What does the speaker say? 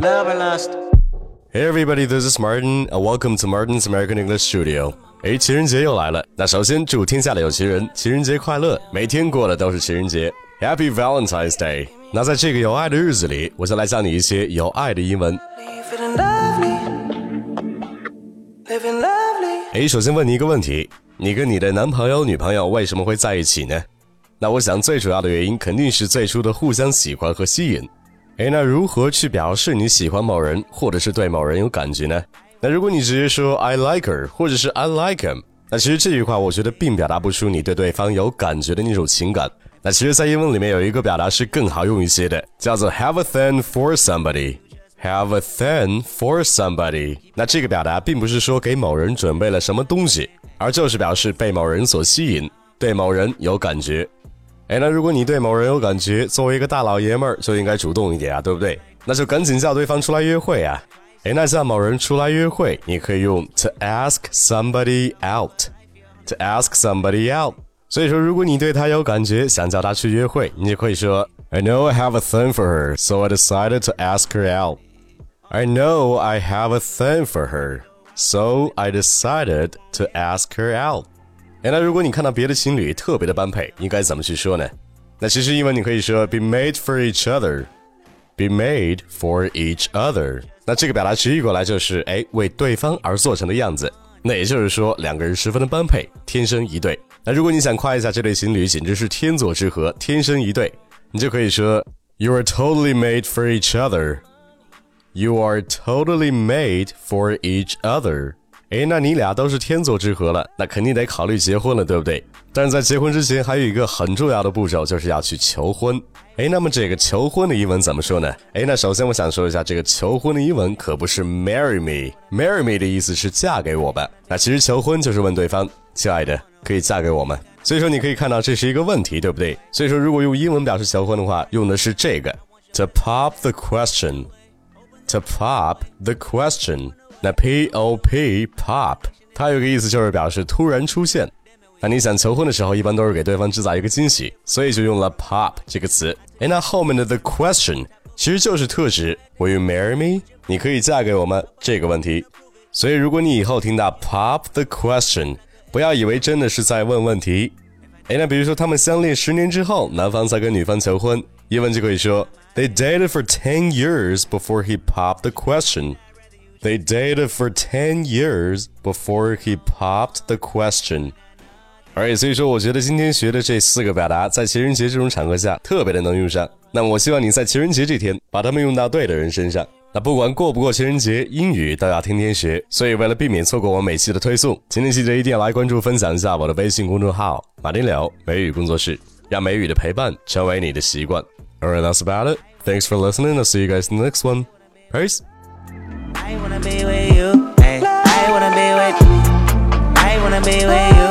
love or lust. Hey everybody, this is Martin, and welcome to Martin's American English Studio. 哎，情人节又来了，那首先祝天下的有情人情人节快乐，每天过的都是情人节，Happy Valentine's Day。那在这个有爱的日子里，我就来教你一些有爱的英文。哎，首先问你一个问题：你跟你的男朋友、女朋友为什么会在一起呢？那我想最主要的原因肯定是最初的互相喜欢和吸引。哎，那如何去表示你喜欢某人，或者是对某人有感觉呢？那如果你直接说 I like her，或者是 I like him，那其实这句话我觉得并表达不出你对对方有感觉的那种情感。那其实，在英文里面有一个表达是更好用一些的，叫做 have a thing for somebody。Have a thing for somebody。那这个表达并不是说给某人准备了什么东西，而就是表示被某人所吸引，对某人有感觉。哎，那如果你对某人有感觉，作为一个大老爷们儿就应该主动一点啊，对不对？那就赶紧叫对方出来约会啊！哎，那叫某人出来约会，你可以用 to ask somebody out。To ask somebody out。所以说，如果你对他有感觉，想叫他去约会，你就可以说 I know I have a thing for her, so I decided to ask her out. I know I have a thing for her, so I decided to ask her out. 哎，那如果你看到别的情侣特别的般配，应该怎么去说呢？那其实英文你可以说 be made for each other, be made for each other。那这个表达直译过来就是哎为对方而做成的样子。那也就是说两个人十分的般配，天生一对。那如果你想夸一下这对情侣简直是天作之合，天生一对，你就可以说 You are totally made for each other. You are totally made for each other. 哎，那你俩都是天作之合了，那肯定得考虑结婚了，对不对？但是在结婚之前，还有一个很重要的步骤，就是要去求婚。哎，那么这个求婚的英文怎么说呢？哎，那首先我想说一下，这个求婚的英文可不是 marry me。marry me 的意思是嫁给我吧？那其实求婚就是问对方，亲爱的，可以嫁给我吗？所以说你可以看到这是一个问题，对不对？所以说如果用英文表示求婚的话，用的是这个 to pop the question。To pop the question，那 P O P pop，它有个意思就是表示突然出现。那你想求婚的时候，一般都是给对方制造一个惊喜，所以就用了 pop 这个词。哎，那后面的 the question 其实就是特指 Will you marry me？你可以嫁给我吗？这个问题。所以如果你以后听到 pop the question，不要以为真的是在问问题。哎，那比如说他们相恋十年之后，男方才跟女方求婚，英文就可以说 They dated for ten years before he popped the question. They dated for ten years before he popped the question. 而所以说，我觉得今天学的这四个表达，在情人节这种场合下特别的能用上。那么，我希望你在情人节这天把它们用到对的人身上。那不管过不过情人节，英语都要天天学。所以，为了避免错过我每期的推送，请你记得一定要来关注、分享一下我的微信公众号“马丁柳美语工作室”，让美语的陪伴成为你的习惯。Alright, that's about it. Thanks for listening. I'll see you guys in the next one. Peace. I wanna be with you. I wanna be with. I wanna be with you.